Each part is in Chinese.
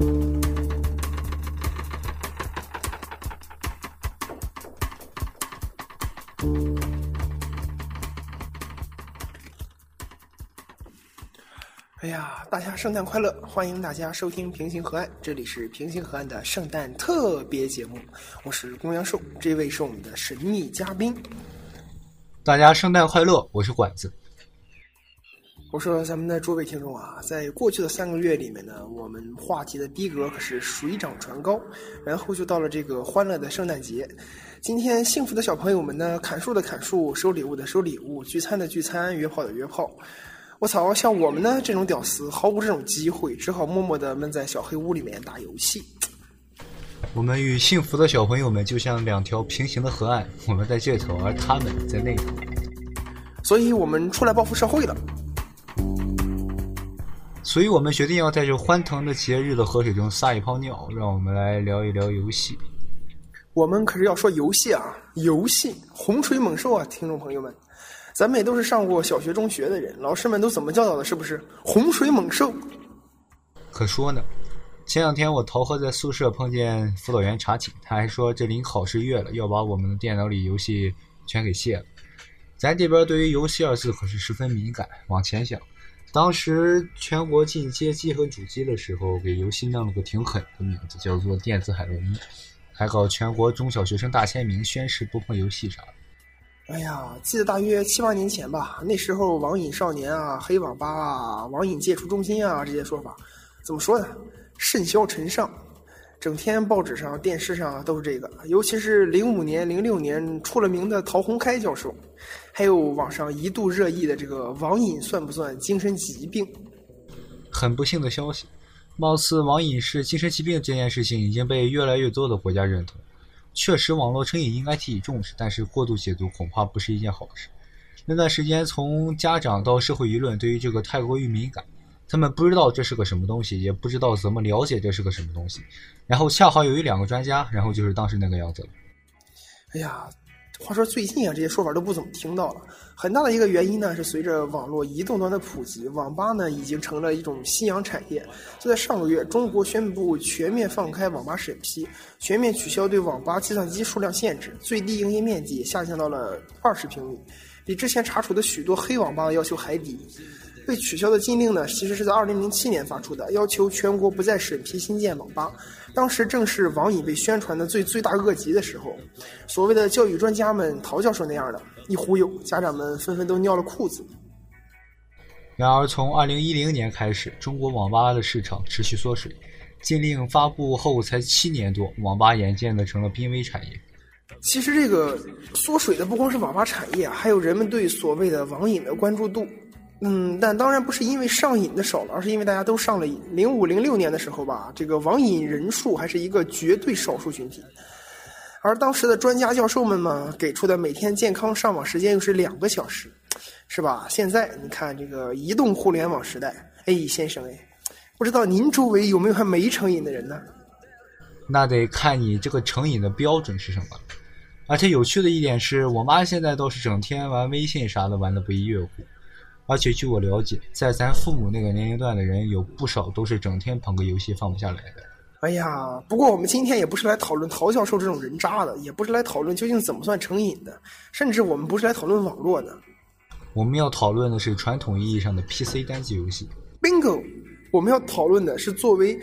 哎呀，大家圣诞快乐！欢迎大家收听平行河岸，这里是平行河岸的圣诞特别节目，我是公羊寿，这位是我们的神秘嘉宾。大家圣诞快乐，我是管子。我说咱们的诸位听众啊，在过去的三个月里面呢，我们话题的逼格可是水涨船高，然后就到了这个欢乐的圣诞节。今天幸福的小朋友们呢，砍树的砍树，收礼物的收礼物，聚餐的聚餐，约炮的约炮。我操！像我们呢这种屌丝，毫无这种机会，只好默默的闷在小黑屋里面打游戏。我们与幸福的小朋友们就像两条平行的河岸，我们在这头，而他们在那头。所以我们出来报复社会了。所以我们决定要在这欢腾的节日的河水中撒一泡尿，让我们来聊一聊游戏。我们可是要说游戏啊，游戏洪水猛兽啊，听众朋友们。咱们也都是上过小学、中学的人，老师们都怎么教导的？是不是洪水猛兽？可说呢。前两天我逃课在宿舍碰见辅导员查寝，他还说这临考试月了，要把我们的电脑里游戏全给卸了。咱这边对于游戏二字可是十分敏感。往前想，当时全国进街机和主机的时候，给游戏弄了个挺狠的名字，叫做电子海洛因，还搞全国中小学生大签名，宣誓不碰游戏啥的。哎呀，记得大约七八年前吧，那时候网瘾少年啊、黑网吧啊、网瘾戒除中心啊这些说法，怎么说呢？甚嚣尘上，整天报纸上、电视上都是这个。尤其是零五年、零六年出了名的陶宏开教授，还有网上一度热议的这个网瘾算不算精神疾病？很不幸的消息，貌似网瘾是精神疾病这件事情已经被越来越多的国家认同。确实，网络成瘾应该提起重视，但是过度解读恐怕不是一件好事。那段时间，从家长到社会舆论，对于这个太过于敏感，他们不知道这是个什么东西，也不知道怎么了解这是个什么东西。然后恰好有一两个专家，然后就是当时那个样子了。哎呀。话说最近啊，这些说法都不怎么听到了。很大的一个原因呢，是随着网络移动端的普及，网吧呢已经成了一种夕阳产业。就在上个月，中国宣布全面放开网吧审批，全面取消对网吧计算机数量限制，最低营业面积下降到了二十平米，比之前查处的许多黑网吧的要求还低。被取消的禁令呢，其实是在二零零七年发出的，要求全国不再审批新建网吧。当时正是网瘾被宣传的最罪大恶极的时候，所谓的教育专家们，陶教授那样的一忽悠，家长们纷纷都尿了裤子。然而，从二零一零年开始，中国网吧的市场持续缩水，禁令发布后才七年多，网吧眼见的成了濒危产业。其实，这个缩水的不光是网吧产业，还有人们对所谓的网瘾的关注度。嗯，但当然不是因为上瘾的少了，而是因为大家都上了瘾。零五零六年的时候吧，这个网瘾人数还是一个绝对少数群体，而当时的专家教授们嘛，给出的每天健康上网时间又是两个小时，是吧？现在你看这个移动互联网时代，哎，先生哎，不知道您周围有没有还没成瘾的人呢？那得看你这个成瘾的标准是什么。而且有趣的一点是，我妈现在倒是整天玩微信啥的，玩的不亦乐乎。而且据我了解，在咱父母那个年龄段的人，有不少都是整天捧个游戏放不下来的。哎呀，不过我们今天也不是来讨论陶教授这种人渣的，也不是来讨论究竟怎么算成瘾的，甚至我们不是来讨论网络的。我们要讨论的是传统意义上的 PC 单机游戏。Bingo！我们要讨论的是作为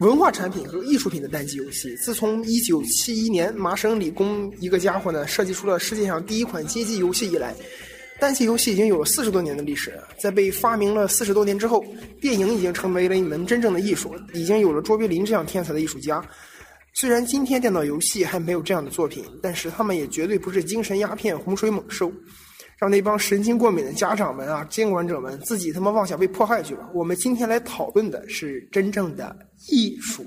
文化产品和艺术品的单机游戏。自从1971年麻省理工一个家伙呢设计出了世界上第一款街机游戏以来。单机游戏已经有了四十多年的历史，在被发明了四十多年之后，电影已经成为了一门真正的艺术，已经有了卓别林这样天才的艺术家。虽然今天电脑游戏还没有这样的作品，但是他们也绝对不是精神鸦片、洪水猛兽，让那帮神经过敏的家长们啊、监管者们自己他妈妄想被迫害去吧。我们今天来讨论的是真正的艺术。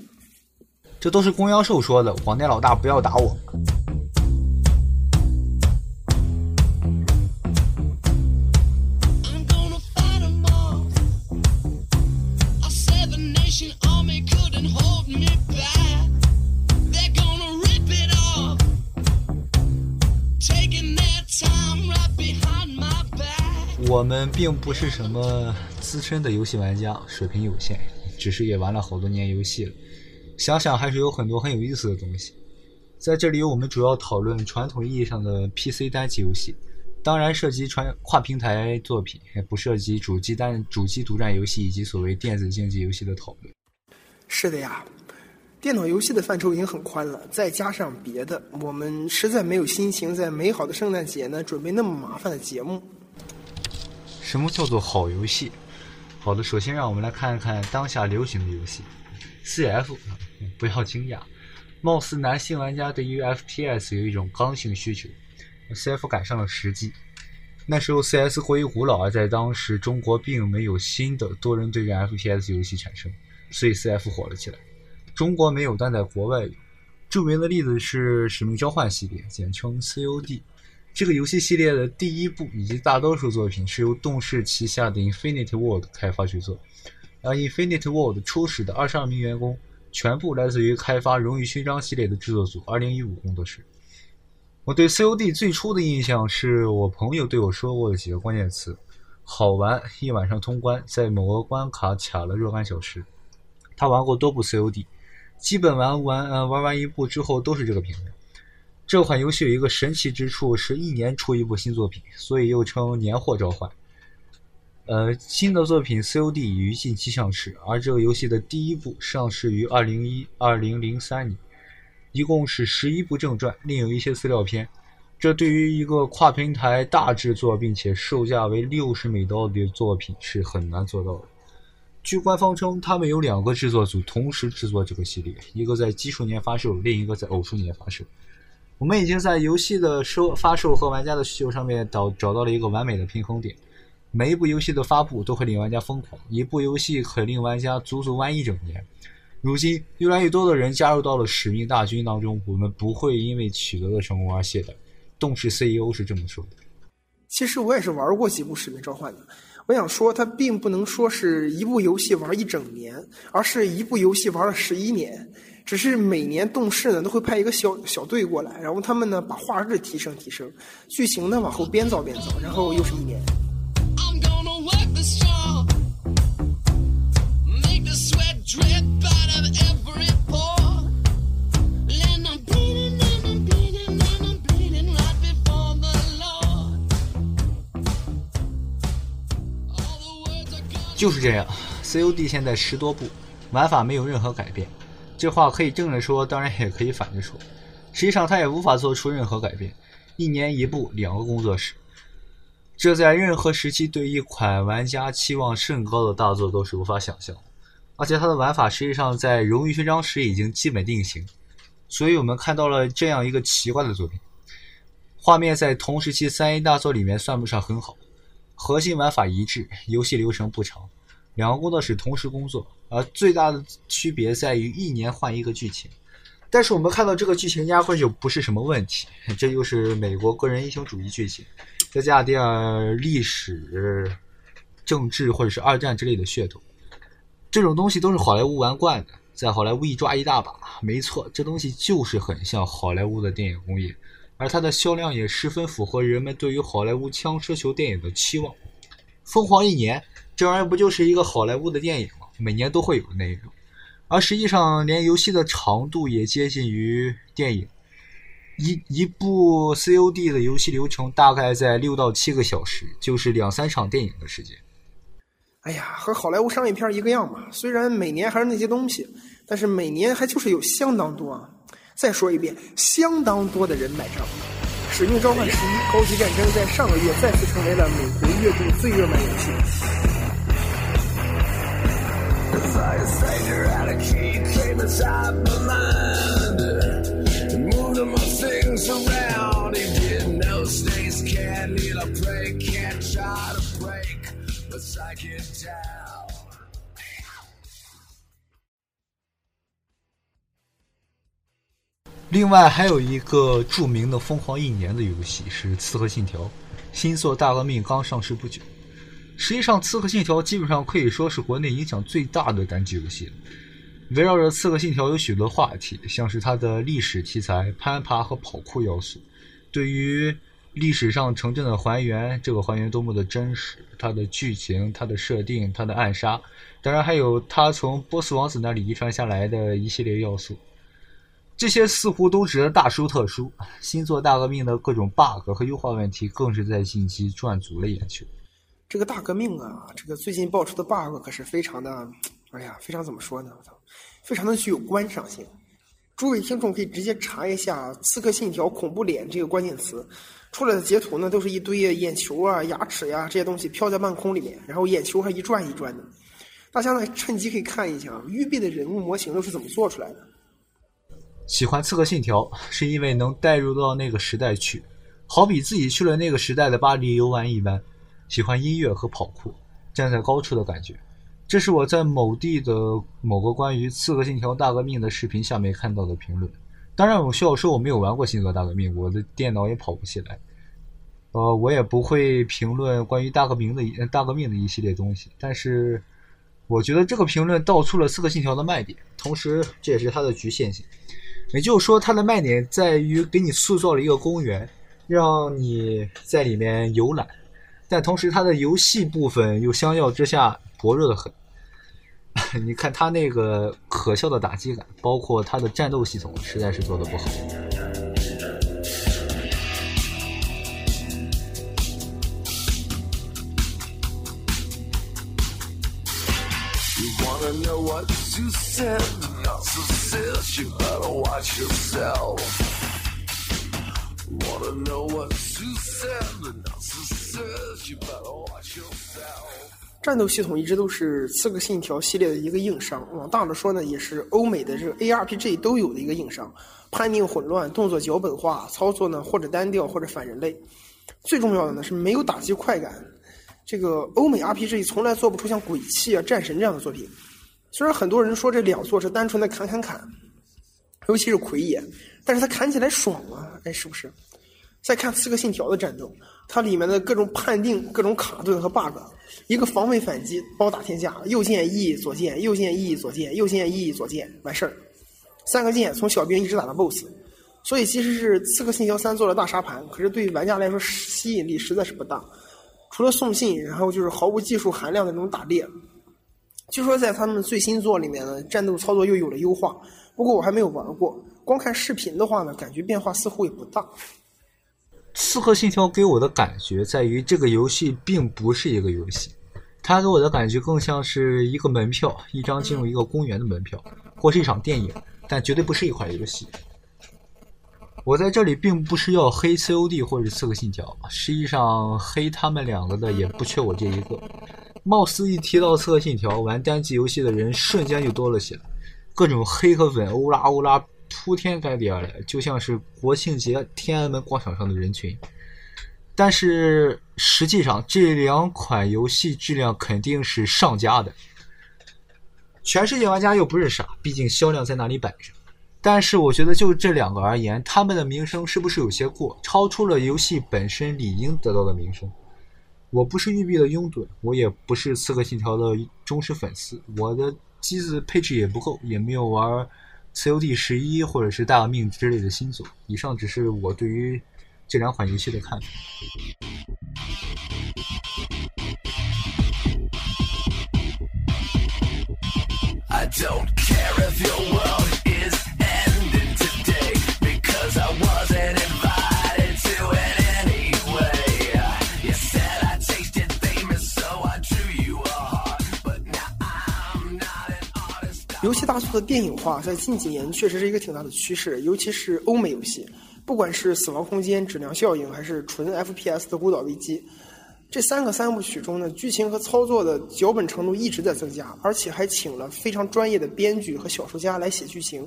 这都是公妖兽说的，广电老大不要打我。我们并不是什么资深的游戏玩家，水平有限。只是也玩了好多年游戏了。想想还是有很多很有意思的东西。在这里，我们主要讨论传统意义上的 PC 单机游戏，当然涉及传跨平台作品，不涉及主机单主机独占游戏以及所谓电子竞技游戏的讨论。是的呀，电脑游戏的范畴已经很宽了，再加上别的，我们实在没有心情在美好的圣诞节呢准备那么麻烦的节目。什么叫做好游戏？好的，首先让我们来看一看当下流行的游戏，CF，不要惊讶。貌似男性玩家对于 FPS 有一种刚性需求，CF 赶上了时机。那时候 CS 过于古老，而在当时中国并没有新的多人对战 FPS 游戏产生，所以 CF 火了起来。中国没有，但在国外有。著名的例子是《使命召唤》系列，简称 COD。这个游戏系列的第一部以及大多数作品是由动视旗下的 Infinite World 开发制作，而 Infinite World 初始的二十二名员工。全部来自于开发《荣誉勋章》系列的制作组二零一五工作室。我对 COD 最初的印象是我朋友对我说过的几个关键词：好玩，一晚上通关，在某个关卡卡了若干小时。他玩过多部 COD，基本玩完呃玩完一部之后都是这个评价。这款游戏有一个神奇之处，是一年出一部新作品，所以又称年货召唤。呃，新的作品 COD 已于近期上市，而这个游戏的第一部上市于二零一二零零三年，一共是十一部正传，另有一些资料片。这对于一个跨平台大制作并且售价为六十美刀的作品是很难做到的。据官方称，他们有两个制作组同时制作这个系列，一个在奇数年发售，另一个在偶数年发售。我们已经在游戏的收发售和玩家的需求上面找找到了一个完美的平衡点。每一部游戏的发布都会令玩家疯狂，一部游戏可令玩家足足玩一整年。如今，越来越多的人加入到了使命大军当中，我们不会因为取得了成功而懈怠。动视 CEO 是这么说的。其实我也是玩过几部使命召唤的，我想说，它并不能说是一部游戏玩一整年，而是一部游戏玩了十一年。只是每年动视呢都会派一个小小队过来，然后他们呢把画质提升提升，剧情呢往后编造编造，然后又是一年。就是这样，COD 现在十多部，玩法没有任何改变。这话可以正着说，当然也可以反着说。实际上，他也无法做出任何改变。一年一部，两个工作室，这在任何时期对一款玩家期望甚高的大作都是无法想象。而且，它的玩法实际上在荣誉勋章时已经基本定型。所以我们看到了这样一个奇怪的作品：画面在同时期三 A 大作里面算不上很好。核心玩法一致，游戏流程不长，两个工作室同时工作，而最大的区别在于一年换一个剧情。但是我们看到这个剧情压根就不是什么问题，这就是美国个人英雄主义剧情，再加点历史、政治或者是二战之类的噱头，这种东西都是好莱坞玩惯的，在好莱坞一抓一大把。没错，这东西就是很像好莱坞的电影工业。而它的销量也十分符合人们对于好莱坞枪车球电影的期望。疯狂一年，这玩意儿不就是一个好莱坞的电影吗？每年都会有的那种。而实际上，连游戏的长度也接近于电影。一一部 COD 的游戏流程大概在六到七个小时，就是两三场电影的时间。哎呀，和好莱坞商业片一个样嘛。虽然每年还是那些东西，但是每年还就是有相当多啊。再说一遍，相当多的人买账。《使命召唤十一：高级战争》在上个月再次成为了美国月度最热门游戏。另外还有一个著名的疯狂一年的游戏是《刺客信条：新作大革命》，刚上市不久。实际上，《刺客信条》基本上可以说是国内影响最大的单机游戏。围绕着《刺客信条》有许多话题，像是它的历史题材、攀爬和跑酷要素，对于历史上城镇的还原，这个还原多么的真实，它的剧情、它的设定、它的暗杀，当然还有它从波斯王子那里遗传下来的一系列要素，这些似乎都值得大书特书。星座大革命的各种 bug 和优化问题，更是在近期赚足了眼球。这个大革命啊，这个最近爆出的 bug 可是非常的，哎呀，非常怎么说呢？我操，非常的具有观赏性。诸位听众可以直接查一下《刺客信条：恐怖脸》这个关键词，出来的截图呢都是一堆眼球啊、牙齿呀这些东西飘在半空里面，然后眼球还一转一转的。大家呢趁机可以看一下育碧的人物模型都是怎么做出来的。喜欢《刺客信条》是因为能带入到那个时代去，好比自己去了那个时代的巴黎游玩一般。喜欢音乐和跑酷，站在高处的感觉。这是我在某地的某个关于《刺客信条：大革命》的视频下面看到的评论。当然，我需要说我没有玩过《星座大革命》，我的电脑也跑不起来。呃，我也不会评论关于大革命的大革命的一系列东西。但是，我觉得这个评论道出了《刺客信条》的卖点，同时这也是它的局限性。也就是说，它的卖点在于给你塑造了一个公园，让你在里面游览，但同时它的游戏部分又相较之下薄弱的很。你看它那个可笑的打击感，包括它的战斗系统，实在是做的不好。战斗系统一直都是《刺客信条》系列的一个硬伤，往大了说呢，也是欧美的这个 ARPG 都有的一个硬伤。判定混乱，动作脚本化，操作呢或者单调或者反人类。最重要的呢是没有打击快感。这个欧美 RPG 从来做不出像《鬼泣》啊、《战神》这样的作品。虽然很多人说这两座是单纯的砍砍砍，尤其是奎爷，但是他砍起来爽啊！哎，是不是？再看《刺客信条》的战斗，它里面的各种判定、各种卡顿和 bug。一个防卫反击，包打天下。右键 E 左键，右键 E 左键，右键 E 左键，完事儿。三个键从小兵一直打到 BOSS。所以其实是《刺客信条三》做了大沙盘，可是对于玩家来说吸引力实在是不大。除了送信，然后就是毫无技术含量的那种打猎。据说在他们最新作里面呢，战斗操作又有了优化。不过我还没有玩过，光看视频的话呢，感觉变化似乎也不大。刺客信条给我的感觉在于，这个游戏并不是一个游戏，它给我的感觉更像是一个门票，一张进入一个公园的门票，或是一场电影，但绝对不是一款游戏。我在这里并不是要黑 COD 或者刺客信条，实际上黑他们两个的也不缺我这一个。貌似一提到刺客信条，玩单机游戏的人瞬间就多了起来，各种黑和粉，欧拉欧拉。铺天盖地而来，就像是国庆节天安门广场上的人群。但是实际上，这两款游戏质量肯定是上佳的。全世界玩家又不是傻，毕竟销量在那里摆着。但是我觉得，就这两个而言，他们的名声是不是有些过，超出了游戏本身理应得到的名声？我不是育碧的拥趸，我也不是刺客信条的忠实粉丝，我的机子配置也不够，也没有玩。COD 十一或者是大革命之类的新作，以上只是我对于这两款游戏的看法。游戏大作的电影化在近几年确实是一个挺大的趋势，尤其是欧美游戏，不管是《死亡空间》、《质量效应》还是纯 FPS 的《孤岛危机》，这三个三部曲中呢，剧情和操作的脚本程度一直在增加，而且还请了非常专业的编剧和小说家来写剧情。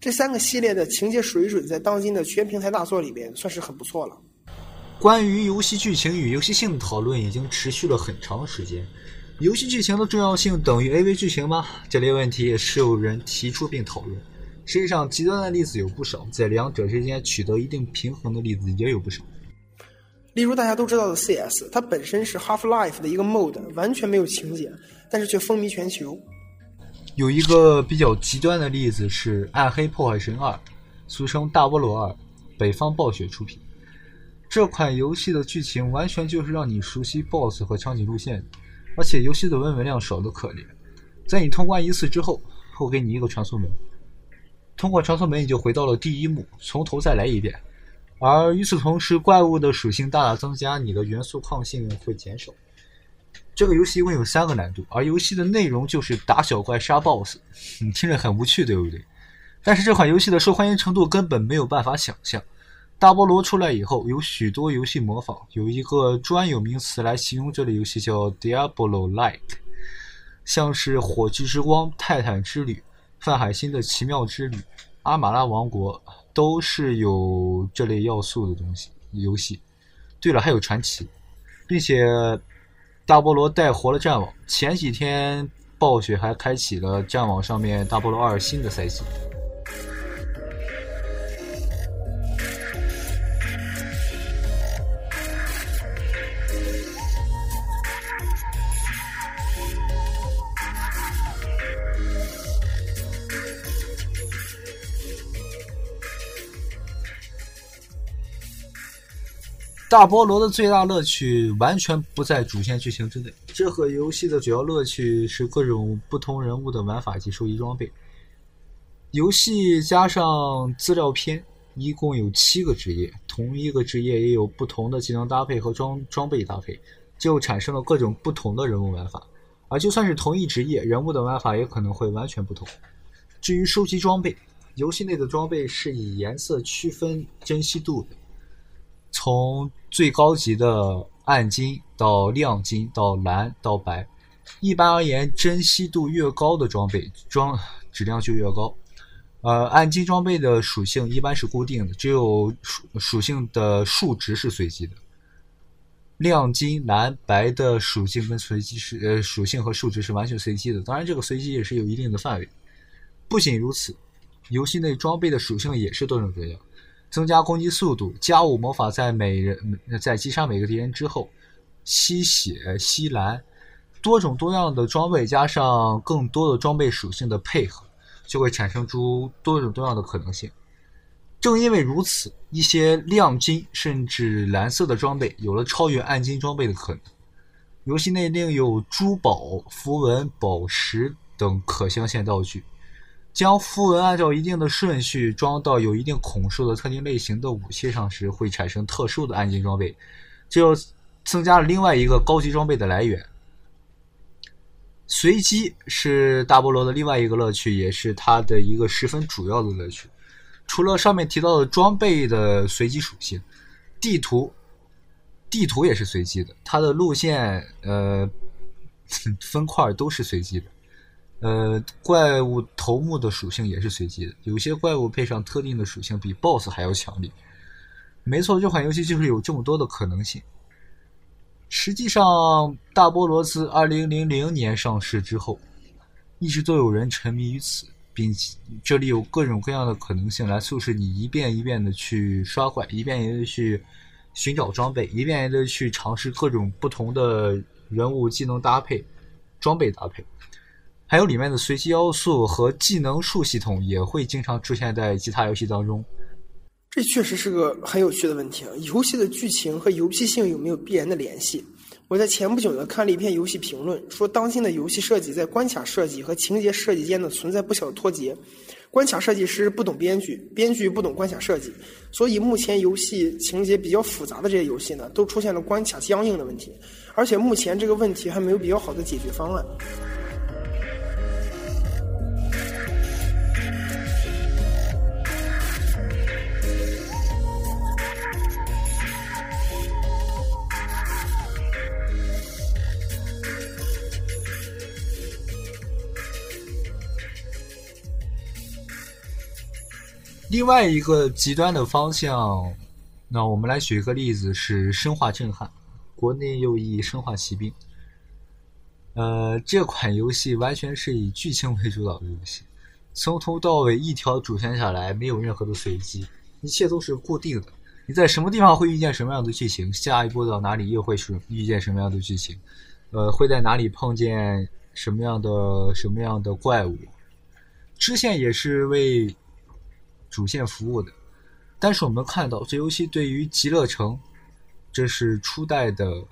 这三个系列的情节水准在当今的全平台大作里边算是很不错了。关于游戏剧情与游戏性的讨论已经持续了很长时间。游戏剧情的重要性等于 AV 剧情吗？这类问题也是有人提出并讨论。实际上，极端的例子有不少，在两者之间取得一定平衡的例子也有不少。例如大家都知道的 CS，它本身是 Half Life 的一个 mode，完全没有情节，但是却风靡全球。有一个比较极端的例子是《暗黑破坏神二》，俗称《大菠萝二》，北方暴雪出品。这款游戏的剧情完全就是让你熟悉 BOSS 和场景路线，而且游戏的文本量少得可怜。在你通关一次之后，会给你一个传送门，通过传送门你就回到了第一幕，从头再来一遍。而与此同时，怪物的属性大大增加，你的元素抗性会减少。这个游戏一共有三个难度，而游戏的内容就是打小怪、杀 BOSS，你听着很无趣，对不对？但是这款游戏的受欢迎程度根本没有办法想象。大菠萝出来以后，有许多游戏模仿，有一个专有名词来形容这类游戏叫 Diablo-like，像是《火炬之光》《泰坦之旅》《范海辛的奇妙之旅》《阿玛拉王国》。都是有这类要素的东西游戏。对了，还有传奇，并且大菠萝带活了战网。前几天暴雪还开启了战网上面大菠萝二新的赛季。大菠萝的最大乐趣完全不在主线剧情之内。这和游戏的主要乐趣是各种不同人物的玩法及收集装备。游戏加上资料片，一共有七个职业，同一个职业也有不同的技能搭配和装装备搭配，就产生了各种不同的人物玩法。而就算是同一职业，人物的玩法也可能会完全不同。至于收集装备，游戏内的装备是以颜色区分珍稀度的。从最高级的暗金到亮金到蓝到白，一般而言，珍稀度越高的装备装质量就越高。呃，暗金装备的属性一般是固定的，只有属属性的数值是随机的。亮金、蓝白的属性跟随机是呃属性和数值是完全随机的，当然这个随机也是有一定的范围。不仅如此，游戏内装备的属性也是多种多样。增加攻击速度，加五魔法在每人在击杀每个敌人之后吸血吸蓝，多种多样的装备加上更多的装备属性的配合，就会产生出多种多样的可能性。正因为如此，一些亮金甚至蓝色的装备有了超越暗金装备的可能。游戏内另有珠宝、符文、宝石等可镶嵌道具。将符文按照一定的顺序装到有一定孔数的特定类型的武器上时，会产生特殊的暗金装备，这又增加了另外一个高级装备的来源。随机是大菠萝的另外一个乐趣，也是它的一个十分主要的乐趣。除了上面提到的装备的随机属性，地图地图也是随机的，它的路线呃 分块都是随机的。呃，怪物头目的属性也是随机的，有些怪物配上特定的属性，比 BOSS 还要强力。没错，这款游戏就是有这么多的可能性。实际上，大菠萝自2000年上市之后，一直都有人沉迷于此，并且这里有各种各样的可能性来促使你一遍一遍的去刷怪，一遍一遍的去寻找装备，一遍一遍的去尝试各种不同的人物技能搭配、装备搭配。还有里面的随机要素和技能树系统也会经常出现在其他游戏当中。这确实是个很有趣的问题啊！游戏的剧情和游戏性有没有必然的联系？我在前不久呢看了一篇游戏评论，说当今的游戏设计在关卡设计和情节设计间呢存在不小的脱节。关卡设计师不懂编剧，编剧不懂关卡设计，所以目前游戏情节比较复杂的这些游戏呢，都出现了关卡僵硬的问题，而且目前这个问题还没有比较好的解决方案。另外一个极端的方向，那我们来举一个例子，是《生化震撼》，国内又译《生化奇兵》。呃，这款游戏完全是以剧情为主导的游戏，从头到尾一条主线下来，没有任何的随机，一切都是固定的。你在什么地方会遇见什么样的剧情，下一步到哪里又会是遇见什么样的剧情，呃，会在哪里碰见什么样的什么样的怪物，支线也是为。主线服务的，但是我们看到这游戏对于极乐城这是初代的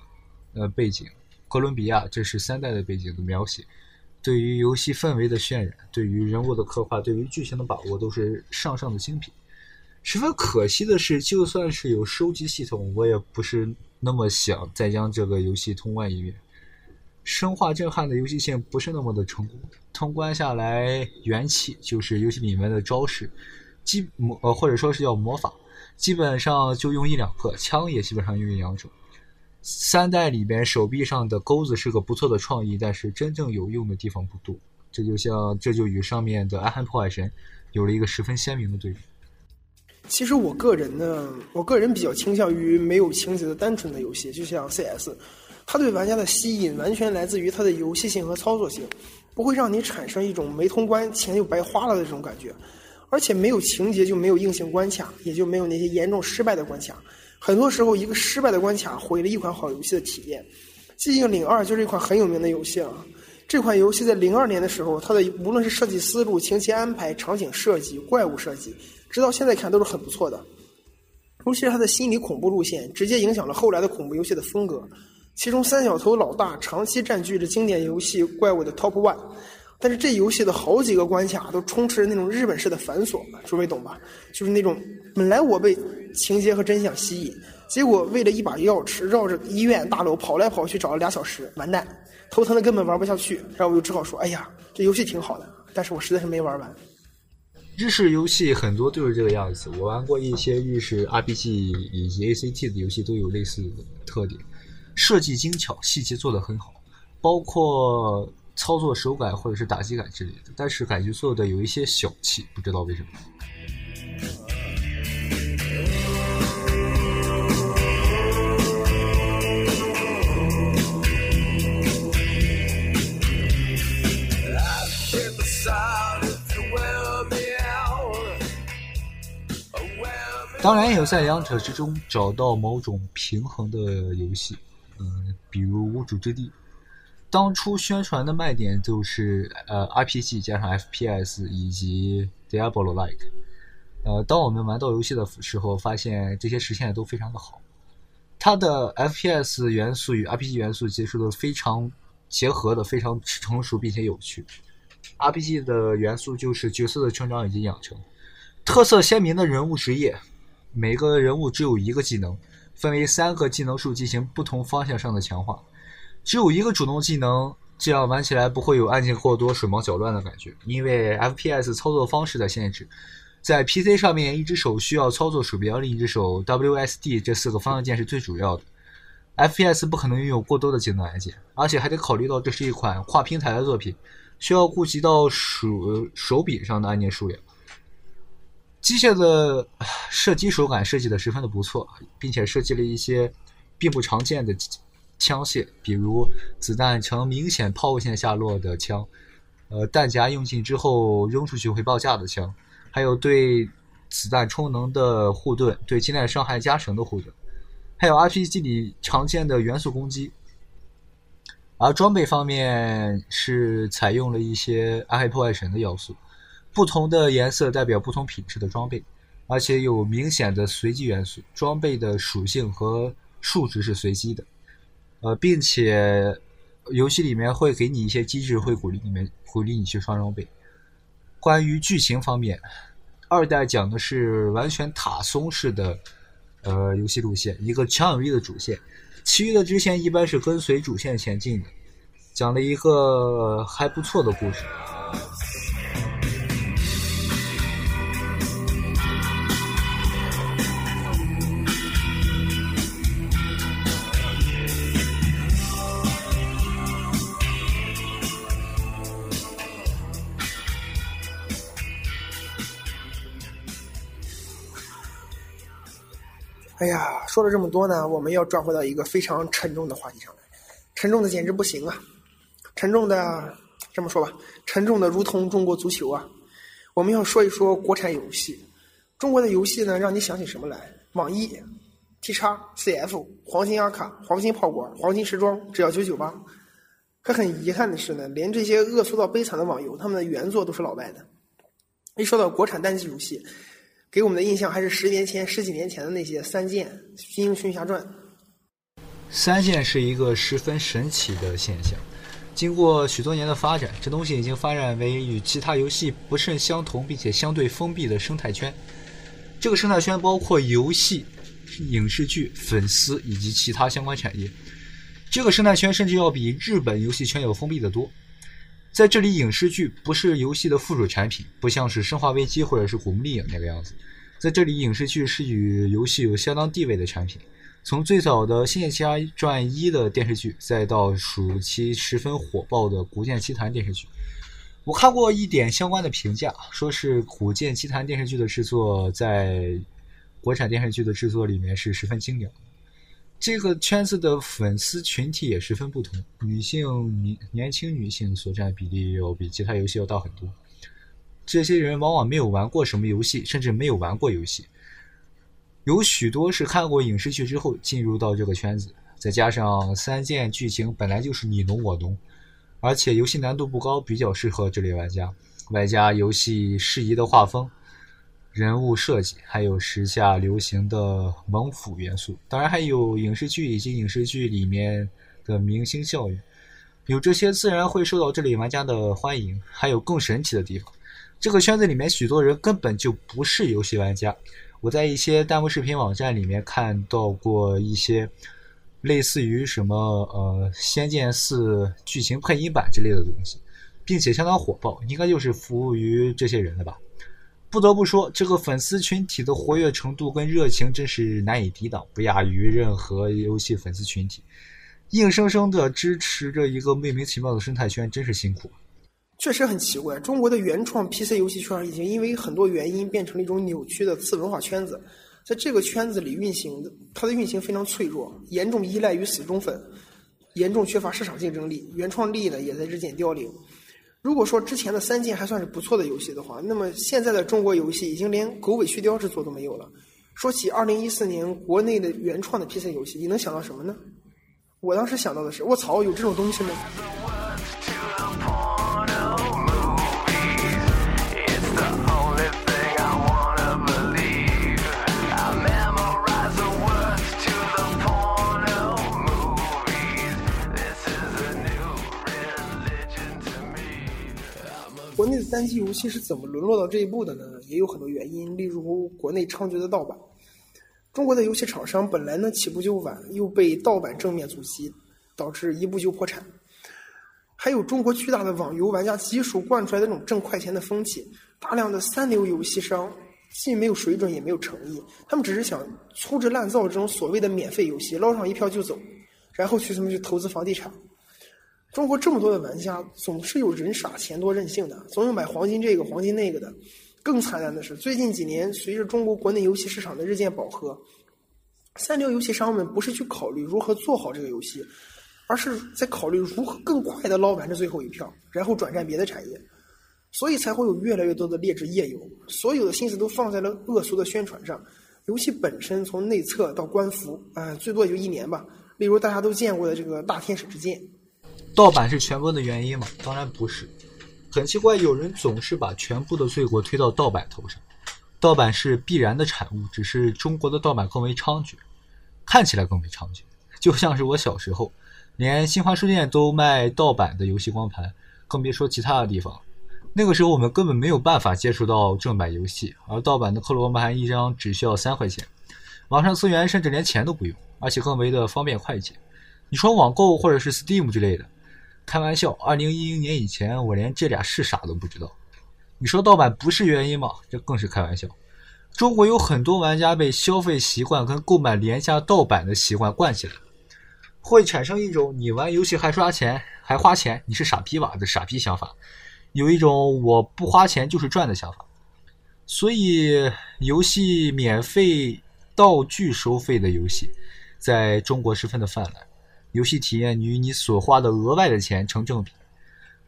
呃背景；哥伦比亚，这是三代的背景的描写。对于游戏氛围的渲染，对于人物的刻画，对于剧情的把握，都是上上的精品。十分可惜的是，就算是有收集系统，我也不是那么想再将这个游戏通关一遍。生化震撼的游戏性不是那么的成功，通关下来元气就是游戏里面的招式，基魔呃或者说是叫魔法，基本上就用一两个，枪也基本上用一两种。三代里边手臂上的钩子是个不错的创意，但是真正有用的地方不多。这就像这就与上面的《暗黑破坏神》有了一个十分鲜明的对比。其实我个人呢，我个人比较倾向于没有情节的单纯的游戏，就像 CS，它对玩家的吸引完全来自于它的游戏性和操作性，不会让你产生一种没通关钱就白花了的这种感觉。而且没有情节就没有硬性关卡，也就没有那些严重失败的关卡。很多时候，一个失败的关卡毁了一款好游戏的体验。《寂静岭二》就是一款很有名的游戏了。这款游戏在零二年的时候，它的无论是设计思路、情节安排、场景设计、怪物设计。直到现在看都是很不错的，尤其是它的心理恐怖路线，直接影响了后来的恐怖游戏的风格。其中三小头老大长期占据着经典游戏怪物的 top one，但是这游戏的好几个关卡都充斥着那种日本式的繁琐，诸位懂吧？就是那种本来我被情节和真相吸引，结果为了一把钥匙绕着医院大楼跑来跑去找了俩小时，完蛋，头疼的根本玩不下去，然后我就只好说，哎呀，这游戏挺好的，但是我实在是没玩完。日式游戏很多都是这个样子。我玩过一些日式 RPG 以及 ACT 的游戏，都有类似的特点：设计精巧，细节做得很好，包括操作手感或者是打击感之类的。但是感觉做的有一些小气，不知道为什么。当然，也有在两者之中找到某种平衡的游戏，嗯，比如《无主之地》。当初宣传的卖点就是呃 RPG 加上 FPS 以及 Diablo-like。呃，当我们玩到游戏的时候，发现这些实现的都非常的好。它的 FPS 元素与 RPG 元素结束的非常结合的非常成熟并且有趣。RPG 的元素就是角色的成长以及养成，特色鲜明的人物职业。每个人物只有一个技能，分为三个技能树进行不同方向上的强化。只有一个主动技能，这样玩起来不会有按键过多、手忙脚乱的感觉。因为 FPS 操作方式的限制，在 PC 上面，一只手需要操作鼠标，另一只手 WSD 这四个方向键是最主要的。FPS 不可能拥有过多的技能按键，而且还得考虑到这是一款跨平台的作品，需要顾及到手手柄上的按键数量。机械的射击手感设计的十分的不错，并且设计了一些并不常见的枪械，比如子弹呈明显抛物线下落的枪，呃，弹夹用尽之后扔出去会爆炸的枪，还有对子弹充能的护盾，对近战伤害加成的护盾，还有 RPG 里常见的元素攻击。而装备方面是采用了一些暗黑破坏神的要素。不同的颜色代表不同品质的装备，而且有明显的随机元素。装备的属性和数值是随机的，呃，并且游戏里面会给你一些机制，会鼓励你们鼓励你去刷装备。关于剧情方面，二代讲的是完全塔松式的呃游戏路线，一个强有力的主线，其余的支线一般是跟随主线前进的，讲了一个还不错的故事。哎呀，说了这么多呢，我们要转回到一个非常沉重的话题上来，沉重的简直不行啊！沉重的这么说吧，沉重的如同中国足球啊！我们要说一说国产游戏，中国的游戏呢，让你想起什么来？网易、T 叉、CF、黄金阿卡、黄金炮管、黄金时装，只要九九八。可很遗憾的是呢，连这些恶俗到悲惨的网游，他们的原作都是老外的。一说到国产单机游戏。给我们的印象还是十年前、十几年前的那些《三剑》《金庸群侠传》，三剑是一个十分神奇的现象。经过许多年的发展，这东西已经发展为与其他游戏不甚相同，并且相对封闭的生态圈。这个生态圈包括游戏、影视剧、粉丝以及其他相关产业。这个生态圈甚至要比日本游戏圈要封闭得多。在这里，影视剧不是游戏的附属产品，不像是《生化危机》或者是《古墓丽影》那个样子。在这里，影视剧是与游戏有相当地位的产品。从最早的《仙剑奇侠传一》的电视剧，再到暑期十分火爆的《古剑奇谭》电视剧，我看过一点相关的评价，说是《古剑奇谭》电视剧的制作在国产电视剧的制作里面是十分精良。这个圈子的粉丝群体也十分不同，女性年年轻女性所占比例要比其他游戏要大很多。这些人往往没有玩过什么游戏，甚至没有玩过游戏。有许多是看过影视剧之后进入到这个圈子，再加上三件剧情本来就是你侬我侬，而且游戏难度不高，比较适合这类玩家。外加游戏适宜的画风。人物设计，还有时下流行的猛腐元素，当然还有影视剧以及影视剧里面的明星效应，有这些自然会受到这类玩家的欢迎。还有更神奇的地方，这个圈子里面许多人根本就不是游戏玩家。我在一些弹幕视频网站里面看到过一些类似于什么呃《仙剑四》剧情配音版之类的东西，并且相当火爆，应该就是服务于这些人的吧。不得不说，这个粉丝群体的活跃程度跟热情真是难以抵挡，不亚于任何游戏粉丝群体。硬生生的支持着一个莫名其妙的生态圈，真是辛苦。确实很奇怪，中国的原创 PC 游戏圈已经因为很多原因变成了一种扭曲的次文化圈子，在这个圈子里运行的，它的运行非常脆弱，严重依赖于死忠粉，严重缺乏市场竞争力，原创力呢也在日渐凋零。如果说之前的三件还算是不错的游戏的话，那么现在的中国游戏已经连狗尾续貂之作都没有了。说起二零一四年国内的原创的 PC 游戏，你能想到什么呢？我当时想到的是，我操，有这种东西吗？单机游戏是怎么沦落到这一步的呢？也有很多原因，例如国内猖獗的盗版。中国的游戏厂商本来呢起步就晚，又被盗版正面阻击，导致一步就破产。还有中国巨大的网游玩家基数惯出来的那种挣快钱的风气，大量的三流游戏商既没有水准也没有诚意，他们只是想粗制滥造这种所谓的免费游戏，捞上一票就走，然后去什么去投资房地产。中国这么多的玩家，总是有人傻钱多任性的，总有买黄金这个黄金那个的。更惨淡的是，最近几年随着中国国内游戏市场的日渐饱和，三流游戏商们不是去考虑如何做好这个游戏，而是在考虑如何更快的捞完这最后一票，然后转战别的产业。所以才会有越来越多的劣质页游，所有的心思都放在了恶俗的宣传上。游戏本身从内测到官服，呃，最多也就一年吧。例如大家都见过的这个《大天使之剑》。盗版是全部的原因吗？当然不是。很奇怪，有人总是把全部的罪过推到盗版头上。盗版是必然的产物，只是中国的盗版更为猖獗，看起来更为猖獗。就像是我小时候，连新华书店都卖盗版的游戏光盘，更别说其他的地方。那个时候我们根本没有办法接触到正版游戏，而盗版的克罗盘一张只需要三块钱，网上资源甚至连钱都不用，而且更为的方便快捷。你说网购或者是 Steam 之类的。开玩笑，二零一零年以前，我连这俩是啥都不知道。你说盗版不是原因吗？这更是开玩笑。中国有很多玩家被消费习惯跟购买廉价盗版的习惯惯起来，会产生一种你玩游戏还刷钱还花钱，你是傻逼吧的傻逼想法，有一种我不花钱就是赚的想法。所以，游戏免费道具收费的游戏，在中国十分的泛滥。游戏体验与你所花的额外的钱成正比。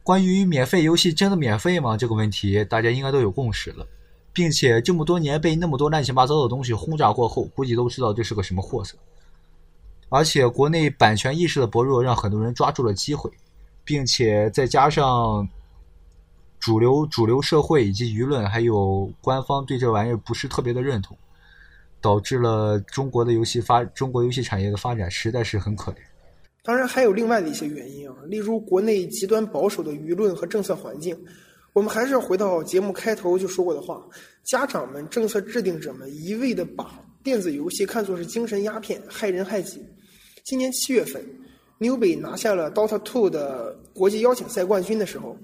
关于免费游戏真的免费吗这个问题，大家应该都有共识了，并且这么多年被那么多乱七八糟的东西轰炸过后，估计都知道这是个什么货色。而且国内版权意识的薄弱，让很多人抓住了机会，并且再加上主流主流社会以及舆论还有官方对这玩意儿不是特别的认同。导致了中国的游戏发中国游戏产业的发展实在是很可怜。当然还有另外的一些原因啊，例如国内极端保守的舆论和政策环境。我们还是要回到节目开头就说过的话：家长们、政策制定者们一味的把电子游戏看作是精神鸦片，害人害己。今年七月份，new bi 拿下了 Dota 2的国际邀请赛冠军的时候，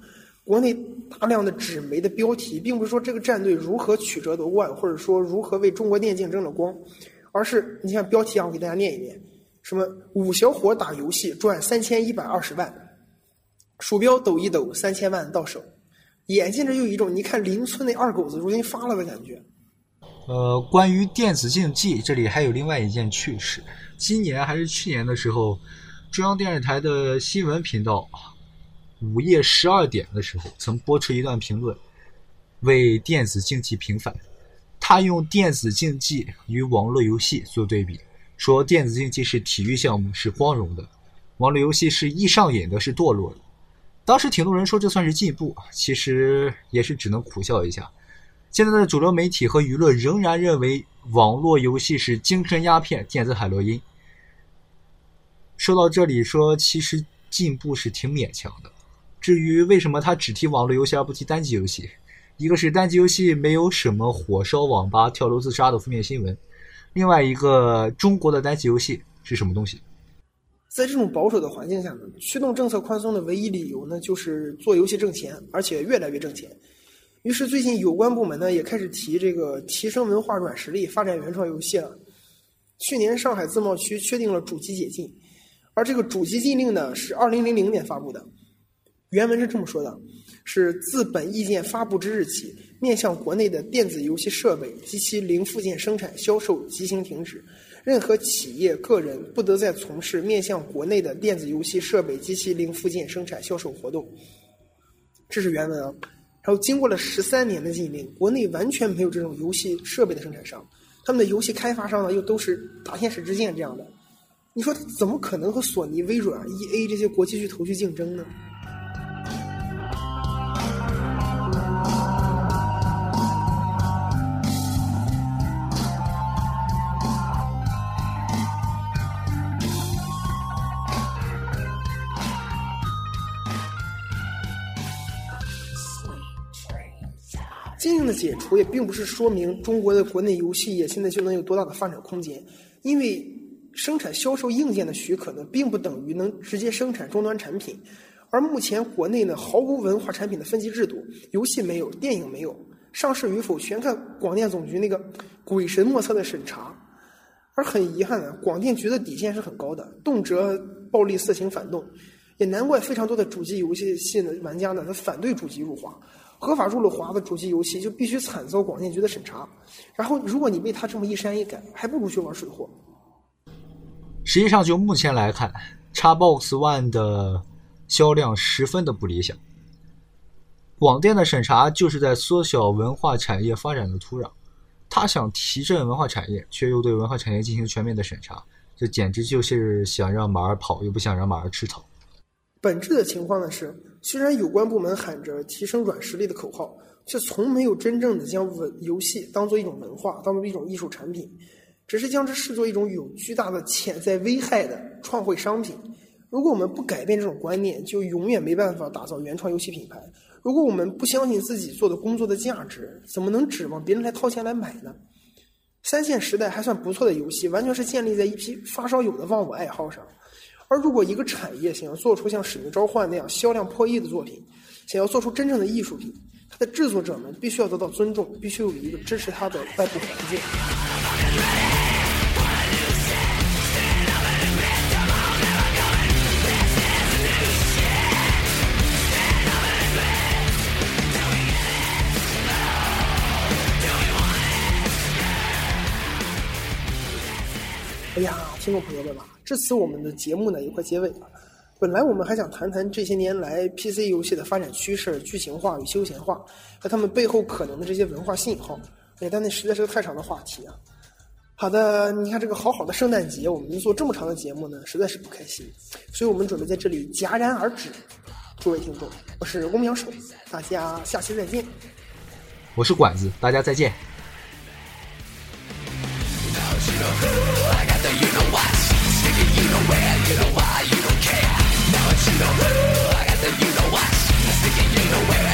国内大量的纸媒的标题，并不是说这个战队如何曲折夺冠，或者说如何为中国电竞争了光，而是你像标题啊，我给大家念一念：什么五小伙打游戏赚三千一百二十万，鼠标抖一抖三千万到手。眼见着有一种你看邻村那二狗子如今发了的感觉。呃，关于电子竞技，这里还有另外一件趣事。今年还是去年的时候，中央电视台的新闻频道午夜十二点的时候曾播出一段评论，为电子竞技平反。他用电子竞技与网络游戏做对比，说电子竞技是体育项目，是光荣的；网络游戏是易上瘾的，是堕落的。当时挺多人说这算是进步，其实也是只能苦笑一下。现在的主流媒体和舆论仍然认为网络游戏是精神鸦片、电子海洛因。说到这里，说其实进步是挺勉强的。至于为什么他只提网络游戏而不提单机游戏，一个是单机游戏没有什么火烧网吧、跳楼自杀的负面新闻，另外一个中国的单机游戏是什么东西？在这种保守的环境下呢，驱动政策宽松的唯一理由呢，就是做游戏挣钱，而且越来越挣钱。于是最近有关部门呢也开始提这个提升文化软实力、发展原创游戏了。去年上海自贸区确定了主机解禁，而这个主机禁令呢是二零零零年发布的。原文是这么说的：是自本意见发布之日起，面向国内的电子游戏设备及其零附件生产销售即行停止。任何企业、个人不得再从事面向国内的电子游戏设备及其零附件生产销售活动。这是原文啊。然后经过了十三年的禁令，国内完全没有这种游戏设备的生产商，他们的游戏开发商呢又都是大天使之剑这样的。你说怎么可能和索尼、微软、E A 这些国际巨头去竞争呢？解除也并不是说明中国的国内游戏业现在就能有多大的发展空间，因为生产销售硬件的许可呢，并不等于能直接生产终端产品。而目前国内呢，毫无文化产品的分级制度，游戏没有，电影没有，上市与否全看广电总局那个鬼神莫测的审查。而很遗憾呢，广电局的底线是很高的，动辄暴力、色情、反动，也难怪非常多的主机游戏系的玩家呢，他反对主机入华。合法入了华的主机游戏就必须惨遭广电局的审查，然后如果你被他这么一删一改，还不如去玩水货。实际上，就目前来看，Xbox One 的销量十分的不理想。广电的审查就是在缩小文化产业发展的土壤，他想提振文化产业，却又对文化产业进行全面的审查，这简直就是想让马儿跑，又不想让马儿吃草。本质的情况呢是，虽然有关部门喊着提升软实力的口号，却从没有真正的将文游戏当做一种文化，当做一种艺术产品，只是将之视作一种有巨大的潜在危害的创汇商品。如果我们不改变这种观念，就永远没办法打造原创游戏品牌。如果我们不相信自己做的工作的价值，怎么能指望别人来掏钱来买呢？三线时代还算不错的游戏，完全是建立在一批发烧友的忘我爱好上。而如果一个产业想要做出像《使命召唤》那样销量破亿的作品，想要做出真正的艺术品，它的制作者们必须要得到尊重，必须有一个支持它的外部环境。哎呀，听众朋友们吧。至此，我们的节目呢也快结尾了。本来我们还想谈谈这些年来 PC 游戏的发展趋势、剧情化与休闲化，和他们背后可能的这些文化信号。哎，但那实在是个太长的话题啊。好的，你看这个好好的圣诞节，我们做这么长的节目呢，实在是不开心。所以我们准备在这里戛然而止。诸位听众，我是翁阳寿，大家下期再见。我是管子，大家再见。you know who. I got the you know what. Sticking you know where, you know why, you don't care. Now it's you know who. I got the you know what. Sticking you know where.